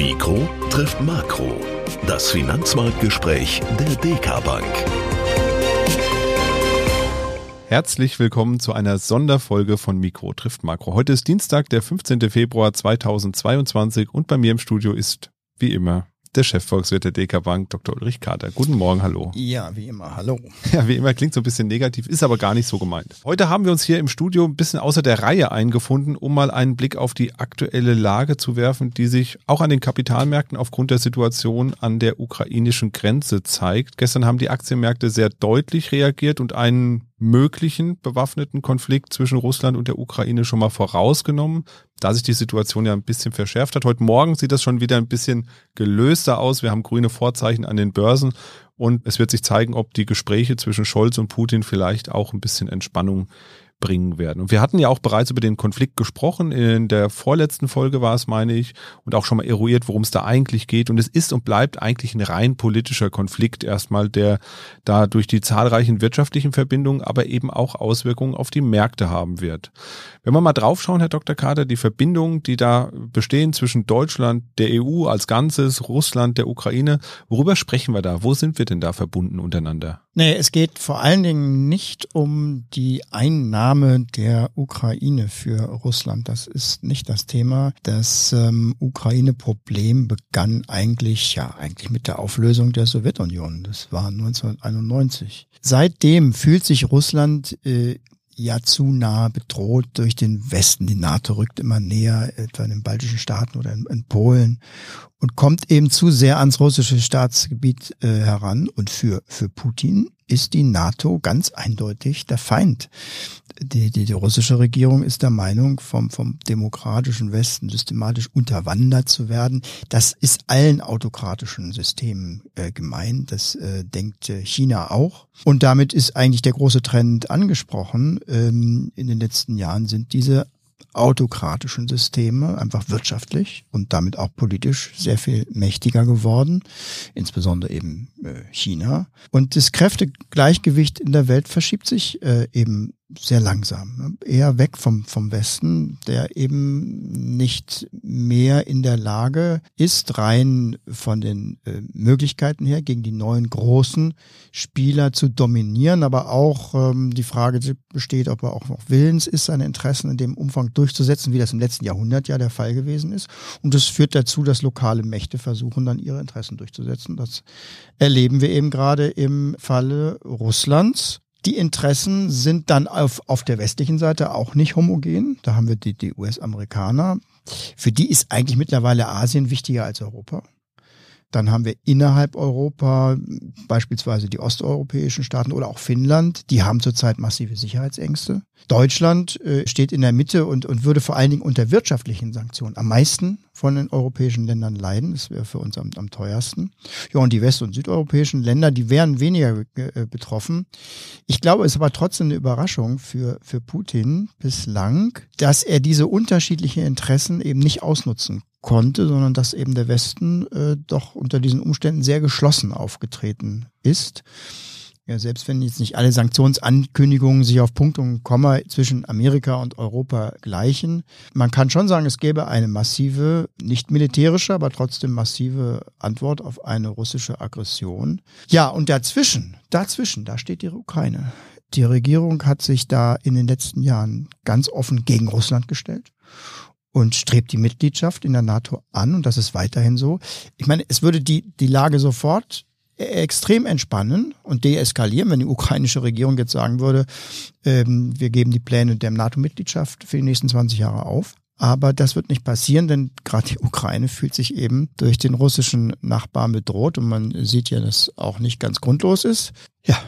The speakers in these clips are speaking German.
Mikro trifft Makro. Das Finanzmarktgespräch der DK Bank. Herzlich willkommen zu einer Sonderfolge von Mikro trifft Makro. Heute ist Dienstag, der 15. Februar 2022 und bei mir im Studio ist wie immer der Chefvolkswirt der DK Bank, Dr. Ulrich Kater. Guten Morgen, hallo. Ja, wie immer, hallo. Ja, wie immer klingt so ein bisschen negativ, ist aber gar nicht so gemeint. Heute haben wir uns hier im Studio ein bisschen außer der Reihe eingefunden, um mal einen Blick auf die aktuelle Lage zu werfen, die sich auch an den Kapitalmärkten aufgrund der Situation an der ukrainischen Grenze zeigt. Gestern haben die Aktienmärkte sehr deutlich reagiert und einen möglichen bewaffneten Konflikt zwischen Russland und der Ukraine schon mal vorausgenommen, da sich die Situation ja ein bisschen verschärft hat. Heute Morgen sieht das schon wieder ein bisschen gelöster aus. Wir haben grüne Vorzeichen an den Börsen und es wird sich zeigen, ob die Gespräche zwischen Scholz und Putin vielleicht auch ein bisschen Entspannung bringen werden. Und wir hatten ja auch bereits über den Konflikt gesprochen. In der vorletzten Folge war es, meine ich, und auch schon mal eruiert, worum es da eigentlich geht. Und es ist und bleibt eigentlich ein rein politischer Konflikt erstmal, der da durch die zahlreichen wirtschaftlichen Verbindungen, aber eben auch Auswirkungen auf die Märkte haben wird. Wenn wir mal draufschauen, Herr Dr. Kader, die Verbindungen, die da bestehen zwischen Deutschland, der EU als Ganzes, Russland, der Ukraine, worüber sprechen wir da? Wo sind wir denn da verbunden untereinander? Nee, es geht vor allen Dingen nicht um die Einnahme der Ukraine für Russland. Das ist nicht das Thema. Das ähm, Ukraine-Problem begann eigentlich, ja, eigentlich mit der Auflösung der Sowjetunion. Das war 1991. Seitdem fühlt sich Russland äh, ja zu nah bedroht durch den Westen. Die NATO rückt immer näher, etwa in den baltischen Staaten oder in, in Polen und kommt eben zu sehr ans russische Staatsgebiet äh, heran. Und für, für Putin ist die NATO ganz eindeutig der Feind. Die, die, die russische Regierung ist der Meinung, vom, vom demokratischen Westen systematisch unterwandert zu werden. Das ist allen autokratischen Systemen äh, gemein. Das äh, denkt äh, China auch. Und damit ist eigentlich der große Trend angesprochen. Ähm, in den letzten Jahren sind diese autokratischen Systeme einfach wirtschaftlich und damit auch politisch sehr viel mächtiger geworden, insbesondere eben äh, China. Und das Kräftegleichgewicht in der Welt verschiebt sich äh, eben sehr langsam, ne? eher weg vom, vom Westen, der eben nicht mehr in der Lage ist, rein von den äh, Möglichkeiten her gegen die neuen großen Spieler zu dominieren, aber auch ähm, die Frage besteht, ob er auch noch willens ist, seine Interessen in dem Umfang durchzusetzen, wie das im letzten Jahrhundert ja der Fall gewesen ist. Und das führt dazu, dass lokale Mächte versuchen, dann ihre Interessen durchzusetzen. Das erleben wir eben gerade im Falle Russlands die Interessen sind dann auf, auf der westlichen Seite auch nicht homogen. Da haben wir die, die US-Amerikaner. Für die ist eigentlich mittlerweile Asien wichtiger als Europa. Dann haben wir innerhalb Europa beispielsweise die osteuropäischen Staaten oder auch Finnland, die haben zurzeit massive Sicherheitsängste. Deutschland äh, steht in der Mitte und, und würde vor allen Dingen unter wirtschaftlichen Sanktionen am meisten von den europäischen Ländern leiden. Das wäre für uns am, am teuersten. Ja, und die west- und südeuropäischen Länder, die wären weniger äh, betroffen. Ich glaube, es ist aber trotzdem eine Überraschung für, für Putin bislang, dass er diese unterschiedlichen Interessen eben nicht ausnutzen konnte, sondern dass eben der Westen äh, doch unter diesen Umständen sehr geschlossen aufgetreten ist. Ja, selbst wenn jetzt nicht alle Sanktionsankündigungen sich auf Punkt und Komma zwischen Amerika und Europa gleichen, man kann schon sagen, es gäbe eine massive, nicht militärische, aber trotzdem massive Antwort auf eine russische Aggression. Ja, und dazwischen, dazwischen, da steht die Ukraine. Die Regierung hat sich da in den letzten Jahren ganz offen gegen Russland gestellt und strebt die Mitgliedschaft in der NATO an und das ist weiterhin so. Ich meine, es würde die, die Lage sofort extrem entspannen und deeskalieren, wenn die ukrainische Regierung jetzt sagen würde, ähm, wir geben die Pläne der NATO-Mitgliedschaft für die nächsten 20 Jahre auf. Aber das wird nicht passieren, denn gerade die Ukraine fühlt sich eben durch den russischen Nachbarn bedroht und man sieht ja, dass auch nicht ganz grundlos ist. Ja,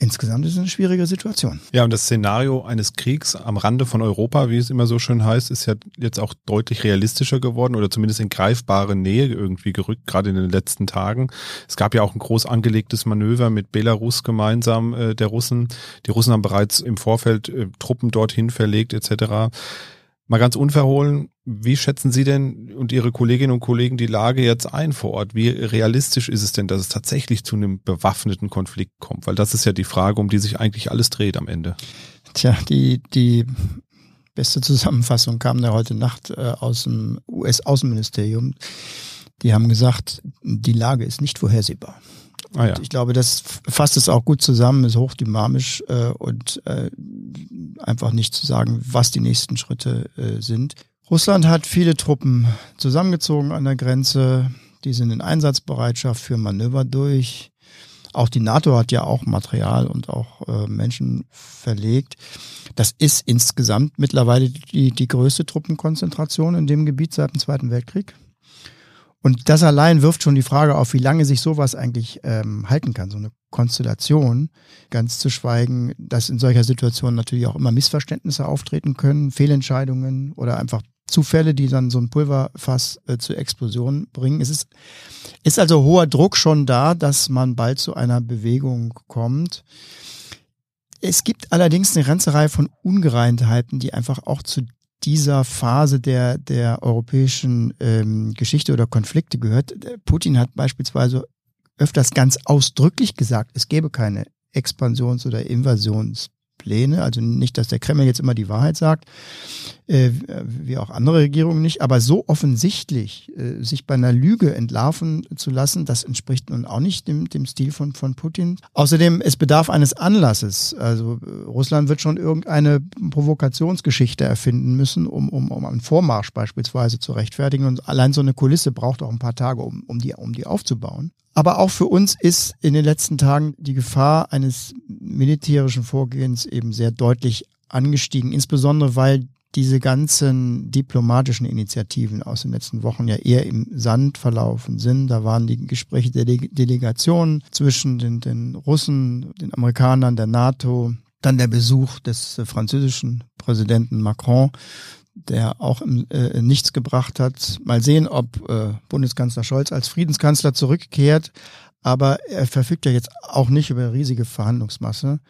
Insgesamt ist es eine schwierige Situation. Ja, und das Szenario eines Kriegs am Rande von Europa, wie es immer so schön heißt, ist ja jetzt auch deutlich realistischer geworden oder zumindest in greifbare Nähe irgendwie gerückt, gerade in den letzten Tagen. Es gab ja auch ein groß angelegtes Manöver mit Belarus gemeinsam äh, der Russen. Die Russen haben bereits im Vorfeld äh, Truppen dorthin verlegt etc. Mal ganz unverhohlen, wie schätzen Sie denn und Ihre Kolleginnen und Kollegen die Lage jetzt ein vor Ort? Wie realistisch ist es denn, dass es tatsächlich zu einem bewaffneten Konflikt kommt? Weil das ist ja die Frage, um die sich eigentlich alles dreht am Ende. Tja, die, die beste Zusammenfassung kam da heute Nacht äh, aus dem US-Außenministerium. Die haben gesagt, die Lage ist nicht vorhersehbar. Ah, ja. Ich glaube, das fasst es auch gut zusammen, ist hochdynamisch äh, und äh, einfach nicht zu sagen, was die nächsten Schritte äh, sind. Russland hat viele Truppen zusammengezogen an der Grenze. Die sind in Einsatzbereitschaft für Manöver durch. Auch die NATO hat ja auch Material und auch äh, Menschen verlegt. Das ist insgesamt mittlerweile die, die größte Truppenkonzentration in dem Gebiet seit dem Zweiten Weltkrieg. Und das allein wirft schon die Frage auf, wie lange sich sowas eigentlich ähm, halten kann, so eine Konstellation. Ganz zu schweigen, dass in solcher Situation natürlich auch immer Missverständnisse auftreten können, Fehlentscheidungen oder einfach Zufälle, die dann so ein Pulverfass äh, zur Explosion bringen. Es ist, ist also hoher Druck schon da, dass man bald zu einer Bewegung kommt. Es gibt allerdings eine ganze Reihe von Ungereimtheiten, die einfach auch zu dieser Phase der, der europäischen ähm, Geschichte oder Konflikte gehört. Putin hat beispielsweise öfters ganz ausdrücklich gesagt, es gäbe keine Expansions- oder Invasions- Pläne. Also nicht, dass der Kreml jetzt immer die Wahrheit sagt, äh, wie auch andere Regierungen nicht, aber so offensichtlich äh, sich bei einer Lüge entlarven zu lassen, das entspricht nun auch nicht dem, dem Stil von, von Putin. Außerdem, es bedarf eines Anlasses. Also äh, Russland wird schon irgendeine Provokationsgeschichte erfinden müssen, um, um, um einen Vormarsch beispielsweise zu rechtfertigen. Und allein so eine Kulisse braucht auch ein paar Tage, um, um, die, um die aufzubauen. Aber auch für uns ist in den letzten Tagen die Gefahr eines militärischen Vorgehens eben sehr deutlich angestiegen, insbesondere weil diese ganzen diplomatischen Initiativen aus den letzten Wochen ja eher im Sand verlaufen sind. Da waren die Gespräche der Delegation zwischen den, den Russen, den Amerikanern, der NATO, dann der Besuch des französischen Präsidenten Macron der auch äh, nichts gebracht hat. Mal sehen, ob äh, Bundeskanzler Scholz als Friedenskanzler zurückkehrt. Aber er verfügt ja jetzt auch nicht über riesige Verhandlungsmasse.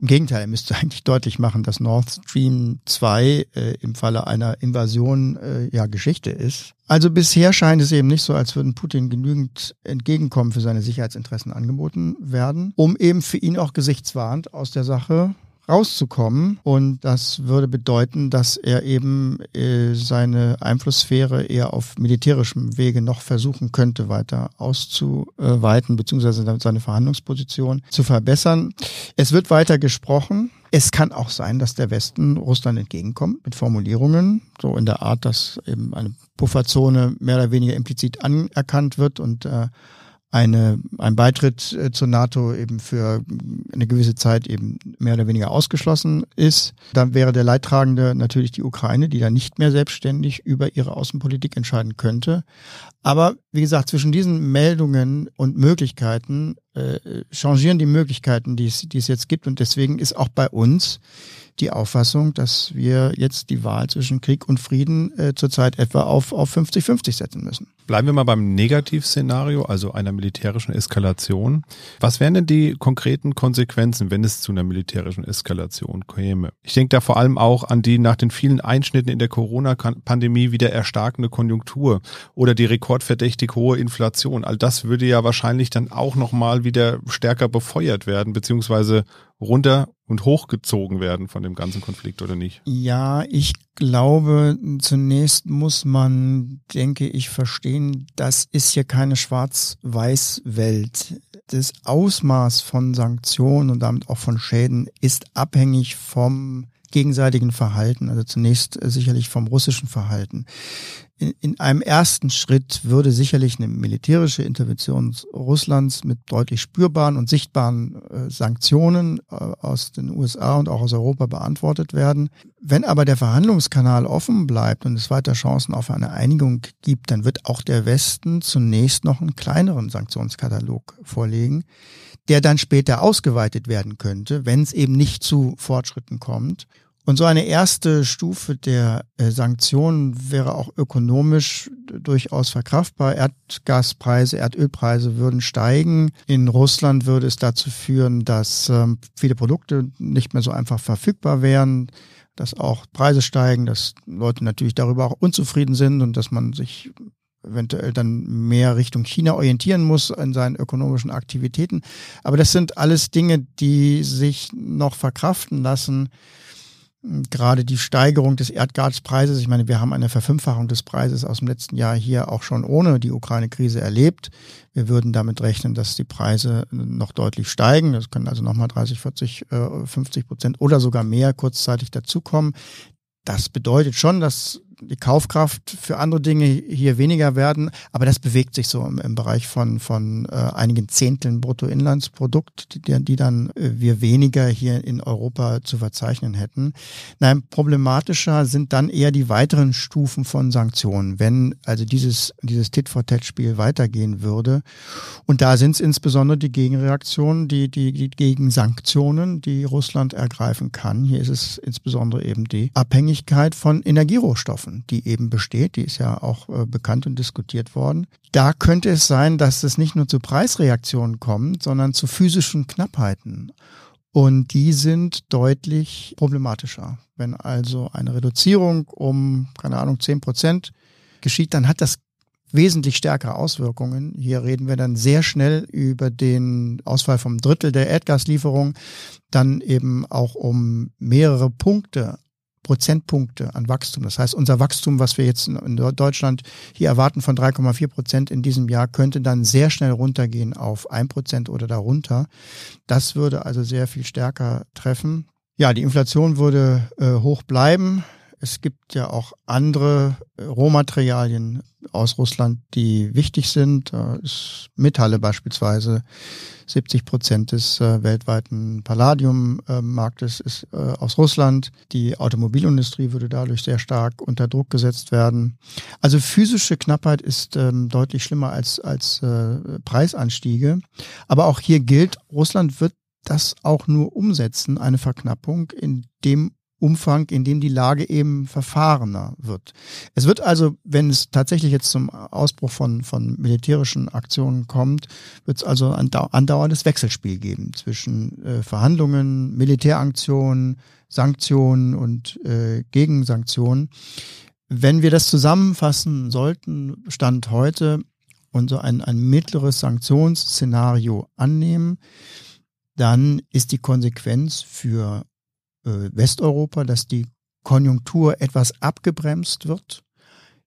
Im Gegenteil, er müsste eigentlich deutlich machen, dass Nord Stream 2 äh, im Falle einer Invasion äh, ja Geschichte ist. Also bisher scheint es eben nicht so, als würden Putin genügend Entgegenkommen für seine Sicherheitsinteressen angeboten werden, um eben für ihn auch gesichtswahrend aus der Sache rauszukommen. Und das würde bedeuten, dass er eben äh, seine Einflusssphäre eher auf militärischem Wege noch versuchen könnte, weiter auszuweiten, beziehungsweise seine Verhandlungsposition zu verbessern. Es wird weiter gesprochen. Es kann auch sein, dass der Westen Russland entgegenkommt mit Formulierungen, so in der Art, dass eben eine Pufferzone mehr oder weniger implizit anerkannt wird und äh, eine, ein Beitritt äh, zur NATO eben für eine gewisse Zeit eben mehr oder weniger ausgeschlossen ist. Dann wäre der Leidtragende natürlich die Ukraine, die dann nicht mehr selbstständig über ihre Außenpolitik entscheiden könnte. Aber wie gesagt, zwischen diesen Meldungen und Möglichkeiten äh, changieren die Möglichkeiten, die es, die es jetzt gibt. Und deswegen ist auch bei uns die Auffassung, dass wir jetzt die Wahl zwischen Krieg und Frieden äh, zurzeit etwa auf, auf 50-50 setzen müssen. Bleiben wir mal beim Negativszenario, also einer militärischen Eskalation. Was wären denn die konkreten Konsequenzen, wenn es zu einer militärischen Eskalation käme? Ich denke da vor allem auch an die nach den vielen Einschnitten in der Corona-Pandemie wieder erstarkende Konjunktur oder die rekordverdächtig hohe Inflation. All das würde ja wahrscheinlich dann auch nochmal wieder stärker befeuert werden, beziehungsweise runter und hochgezogen werden von dem ganzen Konflikt oder nicht? Ja, ich glaube, zunächst muss man, denke ich, verstehen, das ist hier keine Schwarz-Weiß-Welt. Das Ausmaß von Sanktionen und damit auch von Schäden ist abhängig vom gegenseitigen Verhalten, also zunächst äh, sicherlich vom russischen Verhalten. In, in einem ersten Schritt würde sicherlich eine militärische Intervention Russlands mit deutlich spürbaren und sichtbaren äh, Sanktionen äh, aus den USA und auch aus Europa beantwortet werden. Wenn aber der Verhandlungskanal offen bleibt und es weiter Chancen auf eine Einigung gibt, dann wird auch der Westen zunächst noch einen kleineren Sanktionskatalog vorlegen der dann später ausgeweitet werden könnte, wenn es eben nicht zu Fortschritten kommt. Und so eine erste Stufe der äh, Sanktionen wäre auch ökonomisch durchaus verkraftbar. Erdgaspreise, Erdölpreise würden steigen. In Russland würde es dazu führen, dass ähm, viele Produkte nicht mehr so einfach verfügbar wären, dass auch Preise steigen, dass Leute natürlich darüber auch unzufrieden sind und dass man sich eventuell dann mehr Richtung China orientieren muss in seinen ökonomischen Aktivitäten. Aber das sind alles Dinge, die sich noch verkraften lassen. Gerade die Steigerung des Erdgaspreises, ich meine, wir haben eine Verfünffachung des Preises aus dem letzten Jahr hier auch schon ohne die Ukraine-Krise erlebt. Wir würden damit rechnen, dass die Preise noch deutlich steigen. Das können also nochmal 30, 40, 50 Prozent oder sogar mehr kurzzeitig dazukommen. Das bedeutet schon, dass die Kaufkraft für andere Dinge hier weniger werden, aber das bewegt sich so im, im Bereich von, von äh, einigen Zehnteln Bruttoinlandsprodukt, die, die dann äh, wir weniger hier in Europa zu verzeichnen hätten. Nein, problematischer sind dann eher die weiteren Stufen von Sanktionen, wenn also dieses, dieses Tit-for-Tat-Spiel weitergehen würde. Und da sind es insbesondere die Gegenreaktionen, die, die, die Gegensanktionen, die Russland ergreifen kann. Hier ist es insbesondere eben die Abhängigkeit von Energierohstoffen. Rohstoffen, die eben besteht, die ist ja auch äh, bekannt und diskutiert worden. Da könnte es sein, dass es nicht nur zu Preisreaktionen kommt, sondern zu physischen Knappheiten. Und die sind deutlich problematischer. Wenn also eine Reduzierung um, keine Ahnung, zehn Prozent geschieht, dann hat das wesentlich stärkere Auswirkungen. Hier reden wir dann sehr schnell über den Ausfall vom Drittel der Erdgaslieferung, dann eben auch um mehrere Punkte Prozentpunkte an Wachstum. Das heißt, unser Wachstum, was wir jetzt in Deutschland hier erwarten von 3,4 Prozent in diesem Jahr, könnte dann sehr schnell runtergehen auf ein Prozent oder darunter. Das würde also sehr viel stärker treffen. Ja, die Inflation würde äh, hoch bleiben. Es gibt ja auch andere äh, Rohmaterialien aus Russland, die wichtig sind. Metalle beispielsweise. 70 Prozent des äh, weltweiten Palladiummarktes ist äh, aus Russland. Die Automobilindustrie würde dadurch sehr stark unter Druck gesetzt werden. Also physische Knappheit ist ähm, deutlich schlimmer als, als Preisanstiege. Aber auch hier gilt, Russland wird das auch nur umsetzen, eine Verknappung, in dem Umfang, in dem die Lage eben verfahrener wird. Es wird also, wenn es tatsächlich jetzt zum Ausbruch von, von militärischen Aktionen kommt, wird es also ein andauerndes Wechselspiel geben zwischen äh, Verhandlungen, Militäraktionen, Sanktionen und äh, Gegensanktionen. Wenn wir das zusammenfassen sollten, Stand heute und so ein, ein mittleres Sanktionsszenario annehmen, dann ist die Konsequenz für Westeuropa, dass die Konjunktur etwas abgebremst wird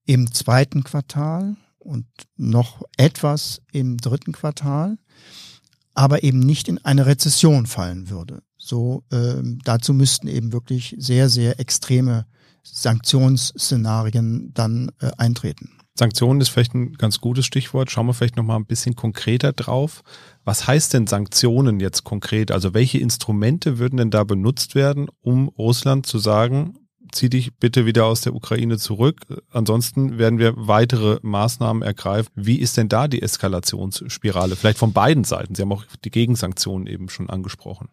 im zweiten Quartal und noch etwas im dritten Quartal, aber eben nicht in eine Rezession fallen würde. So äh, dazu müssten eben wirklich sehr sehr extreme Sanktionsszenarien dann äh, eintreten. Sanktionen ist vielleicht ein ganz gutes Stichwort. Schauen wir vielleicht noch mal ein bisschen konkreter drauf. Was heißt denn Sanktionen jetzt konkret? Also welche Instrumente würden denn da benutzt werden, um Russland zu sagen, zieh dich bitte wieder aus der Ukraine zurück. Ansonsten werden wir weitere Maßnahmen ergreifen. Wie ist denn da die Eskalationsspirale? Vielleicht von beiden Seiten. Sie haben auch die Gegensanktionen eben schon angesprochen.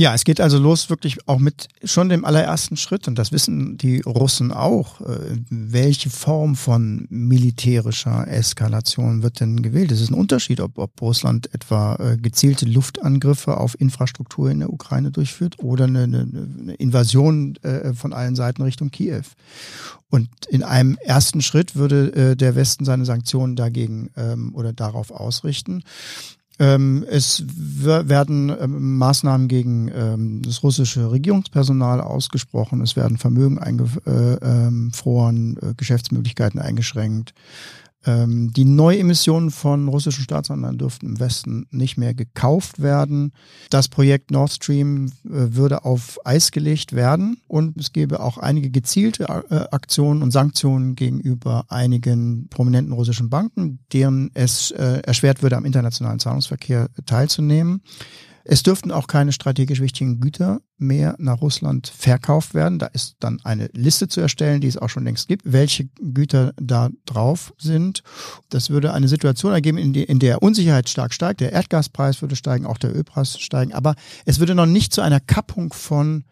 Ja, es geht also los wirklich auch mit schon dem allerersten Schritt und das wissen die Russen auch. Äh, welche Form von militärischer Eskalation wird denn gewählt? Es ist ein Unterschied, ob, ob Russland etwa äh, gezielte Luftangriffe auf Infrastruktur in der Ukraine durchführt oder eine, eine Invasion äh, von allen Seiten Richtung Kiew. Und in einem ersten Schritt würde der Westen seine Sanktionen dagegen ähm, oder darauf ausrichten. Ähm, es werden ähm, Maßnahmen gegen ähm, das russische Regierungspersonal ausgesprochen. Es werden Vermögen eingefroren, äh, äh, Geschäftsmöglichkeiten eingeschränkt. Ähm, die Neuemissionen von russischen Staatsanleihen dürften im Westen nicht mehr gekauft werden. Das Projekt Nord Stream äh, würde auf Eis gelegt werden und es gäbe auch einige gezielte äh, Aktionen und Sanktionen gegenüber einigen prominenten russischen Banken, deren es äh, erschwert würde, am internationalen Zahlungsverkehr teilzunehmen. Es dürften auch keine strategisch wichtigen Güter mehr nach Russland verkauft werden. Da ist dann eine Liste zu erstellen, die es auch schon längst gibt, welche Güter da drauf sind. Das würde eine Situation ergeben, in, die, in der Unsicherheit stark steigt. Der Erdgaspreis würde steigen, auch der Ölpreis steigen. Aber es würde noch nicht zu einer Kappung von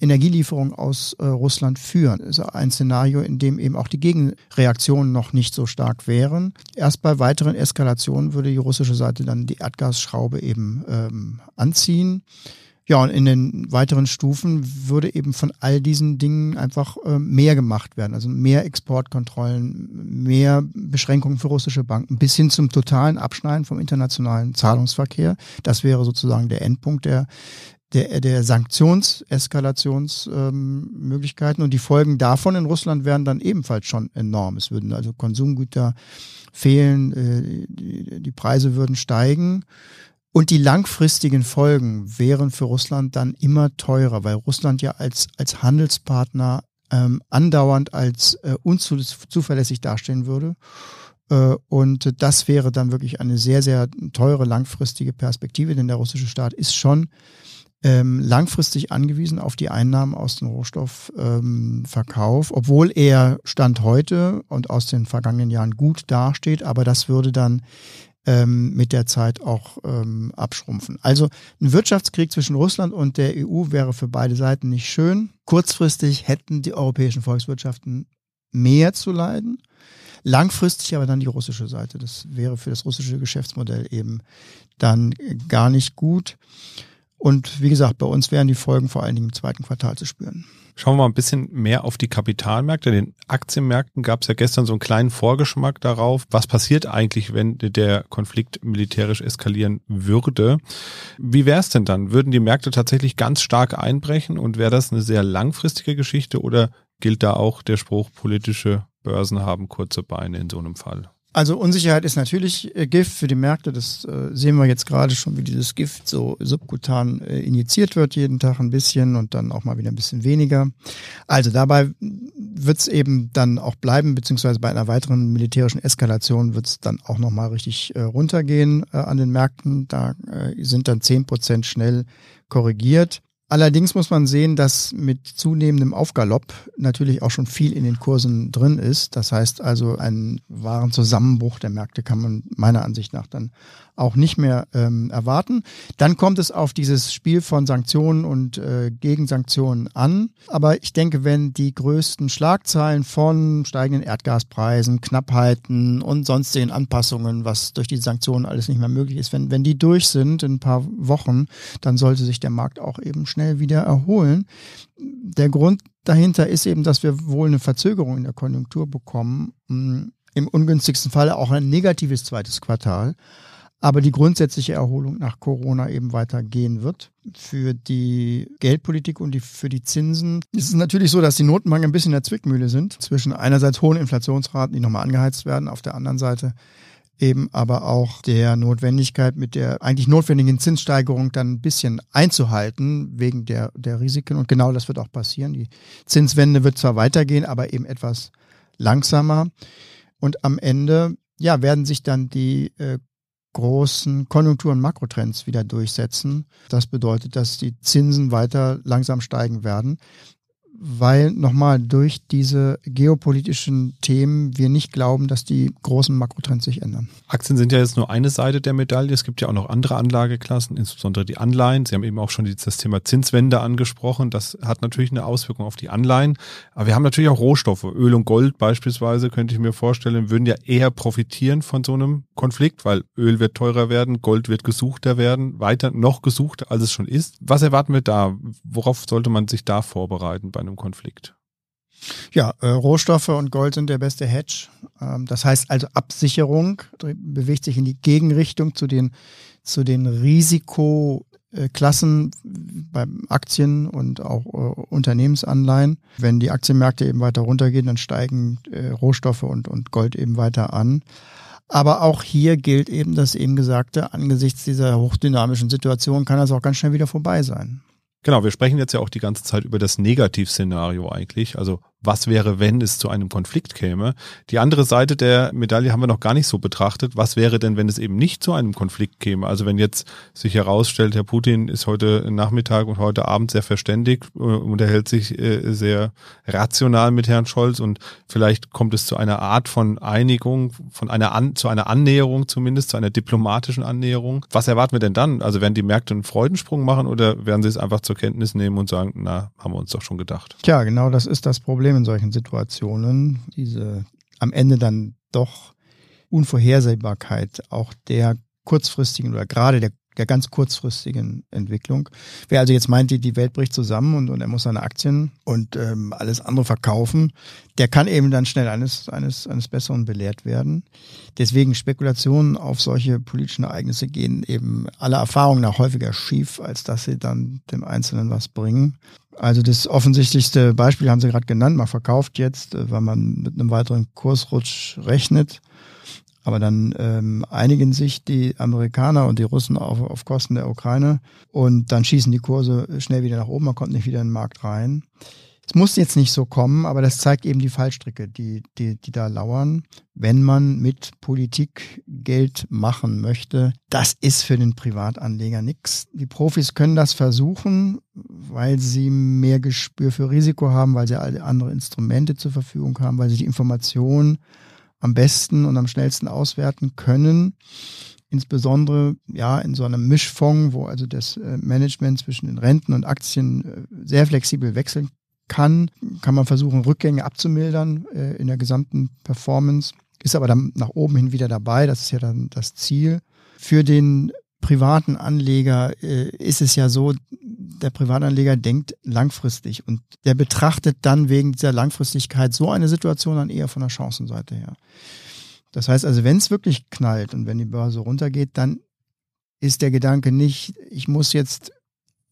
Energielieferung aus äh, Russland führen. Das ist ein Szenario, in dem eben auch die Gegenreaktionen noch nicht so stark wären. Erst bei weiteren Eskalationen würde die russische Seite dann die Erdgasschraube eben ähm, anziehen. Ja, und in den weiteren Stufen würde eben von all diesen Dingen einfach äh, mehr gemacht werden. Also mehr Exportkontrollen, mehr Beschränkungen für russische Banken bis hin zum totalen Abschneiden vom internationalen Zahlungsverkehr. Das wäre sozusagen der Endpunkt der der, der Sanktionseskalationsmöglichkeiten ähm, und die Folgen davon in Russland wären dann ebenfalls schon enorm. Es würden also Konsumgüter fehlen, äh, die, die Preise würden steigen. Und die langfristigen Folgen wären für Russland dann immer teurer, weil Russland ja als, als Handelspartner ähm, andauernd als äh, unzuverlässig dastehen würde. Äh, und das wäre dann wirklich eine sehr, sehr teure langfristige Perspektive, denn der russische Staat ist schon ähm, langfristig angewiesen auf die Einnahmen aus dem Rohstoffverkauf, ähm, obwohl er Stand heute und aus den vergangenen Jahren gut dasteht, aber das würde dann ähm, mit der Zeit auch ähm, abschrumpfen. Also ein Wirtschaftskrieg zwischen Russland und der EU wäre für beide Seiten nicht schön. Kurzfristig hätten die europäischen Volkswirtschaften mehr zu leiden. Langfristig aber dann die russische Seite. Das wäre für das russische Geschäftsmodell eben dann gar nicht gut. Und wie gesagt, bei uns wären die Folgen vor allen Dingen im zweiten Quartal zu spüren. Schauen wir mal ein bisschen mehr auf die Kapitalmärkte. In den Aktienmärkten gab es ja gestern so einen kleinen Vorgeschmack darauf, was passiert eigentlich, wenn der Konflikt militärisch eskalieren würde. Wie wäre es denn dann? Würden die Märkte tatsächlich ganz stark einbrechen und wäre das eine sehr langfristige Geschichte oder gilt da auch der Spruch, politische Börsen haben kurze Beine in so einem Fall? Also Unsicherheit ist natürlich äh, Gift für die Märkte. Das äh, sehen wir jetzt gerade schon, wie dieses Gift so subkutan äh, injiziert wird, jeden Tag ein bisschen und dann auch mal wieder ein bisschen weniger. Also dabei wird es eben dann auch bleiben, beziehungsweise bei einer weiteren militärischen Eskalation wird es dann auch nochmal richtig runtergehen an den Märkten. Da sind dann zehn Prozent schnell korrigiert. Allerdings muss man sehen, dass mit zunehmendem Aufgalopp natürlich auch schon viel in den Kursen drin ist. Das heißt also, einen wahren Zusammenbruch der Märkte kann man meiner Ansicht nach dann auch nicht mehr ähm, erwarten. Dann kommt es auf dieses Spiel von Sanktionen und äh, Gegensanktionen an. Aber ich denke, wenn die größten Schlagzeilen von steigenden Erdgaspreisen, Knappheiten und sonstigen Anpassungen, was durch die Sanktionen alles nicht mehr möglich ist, wenn, wenn die durch sind in ein paar Wochen, dann sollte sich der Markt auch eben schnell wieder erholen. Der Grund dahinter ist eben, dass wir wohl eine Verzögerung in der Konjunktur bekommen. Hm, Im ungünstigsten Falle auch ein negatives zweites Quartal aber die grundsätzliche Erholung nach Corona eben weitergehen wird. Für die Geldpolitik und die, für die Zinsen ist es natürlich so, dass die Notenbanken ein bisschen in der Zwickmühle sind zwischen einerseits hohen Inflationsraten, die nochmal angeheizt werden, auf der anderen Seite eben aber auch der Notwendigkeit mit der eigentlich notwendigen Zinssteigerung dann ein bisschen einzuhalten wegen der, der Risiken. Und genau das wird auch passieren. Die Zinswende wird zwar weitergehen, aber eben etwas langsamer. Und am Ende ja, werden sich dann die äh, großen Konjunktur- und Makrotrends wieder durchsetzen. Das bedeutet, dass die Zinsen weiter langsam steigen werden weil nochmal durch diese geopolitischen Themen wir nicht glauben, dass die großen Makrotrends sich ändern. Aktien sind ja jetzt nur eine Seite der Medaille. Es gibt ja auch noch andere Anlageklassen, insbesondere die Anleihen. Sie haben eben auch schon das Thema Zinswende angesprochen. Das hat natürlich eine Auswirkung auf die Anleihen. Aber wir haben natürlich auch Rohstoffe. Öl und Gold beispielsweise, könnte ich mir vorstellen, würden ja eher profitieren von so einem Konflikt, weil Öl wird teurer werden, Gold wird gesuchter werden, weiter noch gesuchter, als es schon ist. Was erwarten wir da? Worauf sollte man sich da vorbereiten bei einem Konflikt? Ja, äh, Rohstoffe und Gold sind der beste Hedge. Ähm, das heißt also Absicherung bewegt sich in die Gegenrichtung zu den, zu den Risikoklassen beim Aktien und auch äh, Unternehmensanleihen. Wenn die Aktienmärkte eben weiter runtergehen, dann steigen äh, Rohstoffe und, und Gold eben weiter an. Aber auch hier gilt eben das eben Gesagte, angesichts dieser hochdynamischen Situation kann das auch ganz schnell wieder vorbei sein. Genau, wir sprechen jetzt ja auch die ganze Zeit über das Negativszenario eigentlich. Also was wäre, wenn es zu einem Konflikt käme. Die andere Seite der Medaille haben wir noch gar nicht so betrachtet. Was wäre denn, wenn es eben nicht zu einem Konflikt käme? Also wenn jetzt sich herausstellt, Herr Putin ist heute Nachmittag und heute Abend sehr verständigt, äh, unterhält sich äh, sehr rational mit Herrn Scholz und vielleicht kommt es zu einer Art von Einigung, von einer An zu einer Annäherung zumindest, zu einer diplomatischen Annäherung. Was erwarten wir denn dann? Also werden die Märkte einen Freudensprung machen oder werden sie es einfach zur Kenntnis nehmen und sagen, na, haben wir uns doch schon gedacht? Tja, genau das ist das Problem Problem in solchen Situationen, diese am Ende dann doch Unvorhersehbarkeit auch der kurzfristigen oder gerade der der ganz kurzfristigen Entwicklung. Wer also jetzt meint, die, Welt bricht zusammen und, und er muss seine Aktien und ähm, alles andere verkaufen, der kann eben dann schnell eines, eines, eines Besseren belehrt werden. Deswegen Spekulationen auf solche politischen Ereignisse gehen eben aller Erfahrung nach häufiger schief, als dass sie dann dem Einzelnen was bringen. Also das offensichtlichste Beispiel haben Sie gerade genannt. Man verkauft jetzt, äh, weil man mit einem weiteren Kursrutsch rechnet. Aber dann ähm, einigen sich die Amerikaner und die Russen auf, auf Kosten der Ukraine und dann schießen die Kurse schnell wieder nach oben, man kommt nicht wieder in den Markt rein. Es muss jetzt nicht so kommen, aber das zeigt eben die Fallstricke, die, die, die da lauern. Wenn man mit Politik Geld machen möchte, das ist für den Privatanleger nichts. Die Profis können das versuchen, weil sie mehr Gespür für Risiko haben, weil sie alle andere Instrumente zur Verfügung haben, weil sie die Informationen am besten und am schnellsten auswerten können. Insbesondere ja in so einem Mischfonds, wo also das äh, Management zwischen den Renten und Aktien äh, sehr flexibel wechseln kann, kann man versuchen, Rückgänge abzumildern äh, in der gesamten Performance, ist aber dann nach oben hin wieder dabei. Das ist ja dann das Ziel. Für den privaten Anleger äh, ist es ja so, der Privatanleger denkt langfristig und der betrachtet dann wegen dieser Langfristigkeit so eine Situation dann eher von der Chancenseite her. Das heißt also, wenn es wirklich knallt und wenn die Börse runtergeht, dann ist der Gedanke nicht, ich muss jetzt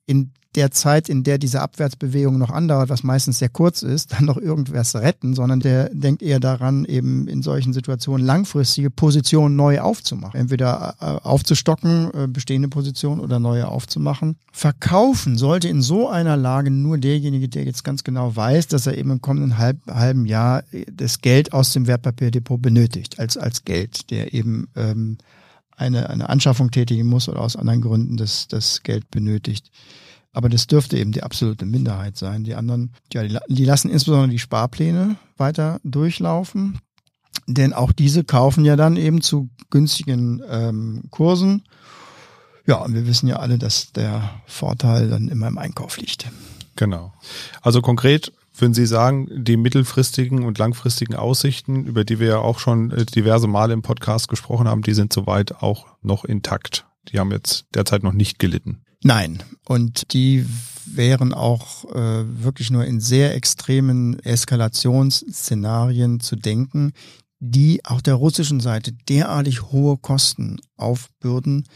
in der Zeit, in der diese Abwärtsbewegung noch andauert, was meistens sehr kurz ist, dann noch irgendwas retten, sondern der denkt eher daran, eben in solchen Situationen langfristige Positionen neu aufzumachen. Entweder äh, aufzustocken, äh, bestehende Positionen oder neue aufzumachen. Verkaufen sollte in so einer Lage nur derjenige, der jetzt ganz genau weiß, dass er eben im kommenden halb, halben Jahr das Geld aus dem Wertpapierdepot benötigt, als, als Geld, der eben ähm, eine, eine Anschaffung tätigen muss oder aus anderen Gründen das, das Geld benötigt. Aber das dürfte eben die absolute Minderheit sein. Die anderen, ja, die, die lassen insbesondere die Sparpläne weiter durchlaufen. Denn auch diese kaufen ja dann eben zu günstigen ähm, Kursen. Ja, und wir wissen ja alle, dass der Vorteil dann immer im Einkauf liegt. Genau. Also konkret würden Sie sagen, die mittelfristigen und langfristigen Aussichten, über die wir ja auch schon äh, diverse Male im Podcast gesprochen haben, die sind soweit auch noch intakt. Die haben jetzt derzeit noch nicht gelitten. Nein, und die wären auch äh, wirklich nur in sehr extremen Eskalationsszenarien zu denken, die auch der russischen Seite derartig hohe Kosten aufbürden,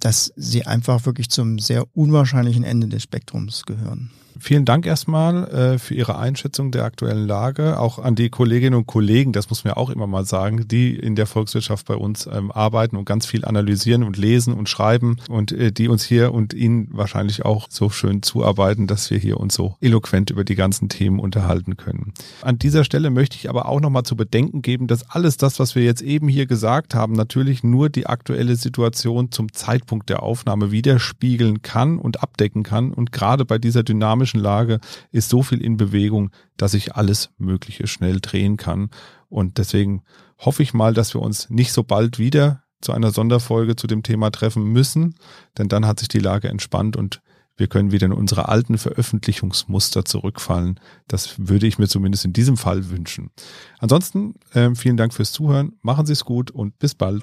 dass sie einfach wirklich zum sehr unwahrscheinlichen Ende des Spektrums gehören. Vielen Dank erstmal äh, für Ihre Einschätzung der aktuellen Lage. Auch an die Kolleginnen und Kollegen, das muss man ja auch immer mal sagen, die in der Volkswirtschaft bei uns ähm, arbeiten und ganz viel analysieren und lesen und schreiben und äh, die uns hier und Ihnen wahrscheinlich auch so schön zuarbeiten, dass wir hier uns so eloquent über die ganzen Themen unterhalten können. An dieser Stelle möchte ich aber auch nochmal zu bedenken geben, dass alles das, was wir jetzt eben hier gesagt haben, natürlich nur die aktuelle Situation zum Zeitpunkt der Aufnahme widerspiegeln kann und abdecken kann. Und gerade bei dieser dynamischen dynamischen Lage ist so viel in Bewegung, dass sich alles Mögliche schnell drehen kann. Und deswegen hoffe ich mal, dass wir uns nicht so bald wieder zu einer Sonderfolge zu dem Thema treffen müssen, denn dann hat sich die Lage entspannt und wir können wieder in unsere alten Veröffentlichungsmuster zurückfallen. Das würde ich mir zumindest in diesem Fall wünschen. Ansonsten äh, vielen Dank fürs Zuhören, machen Sie es gut und bis bald.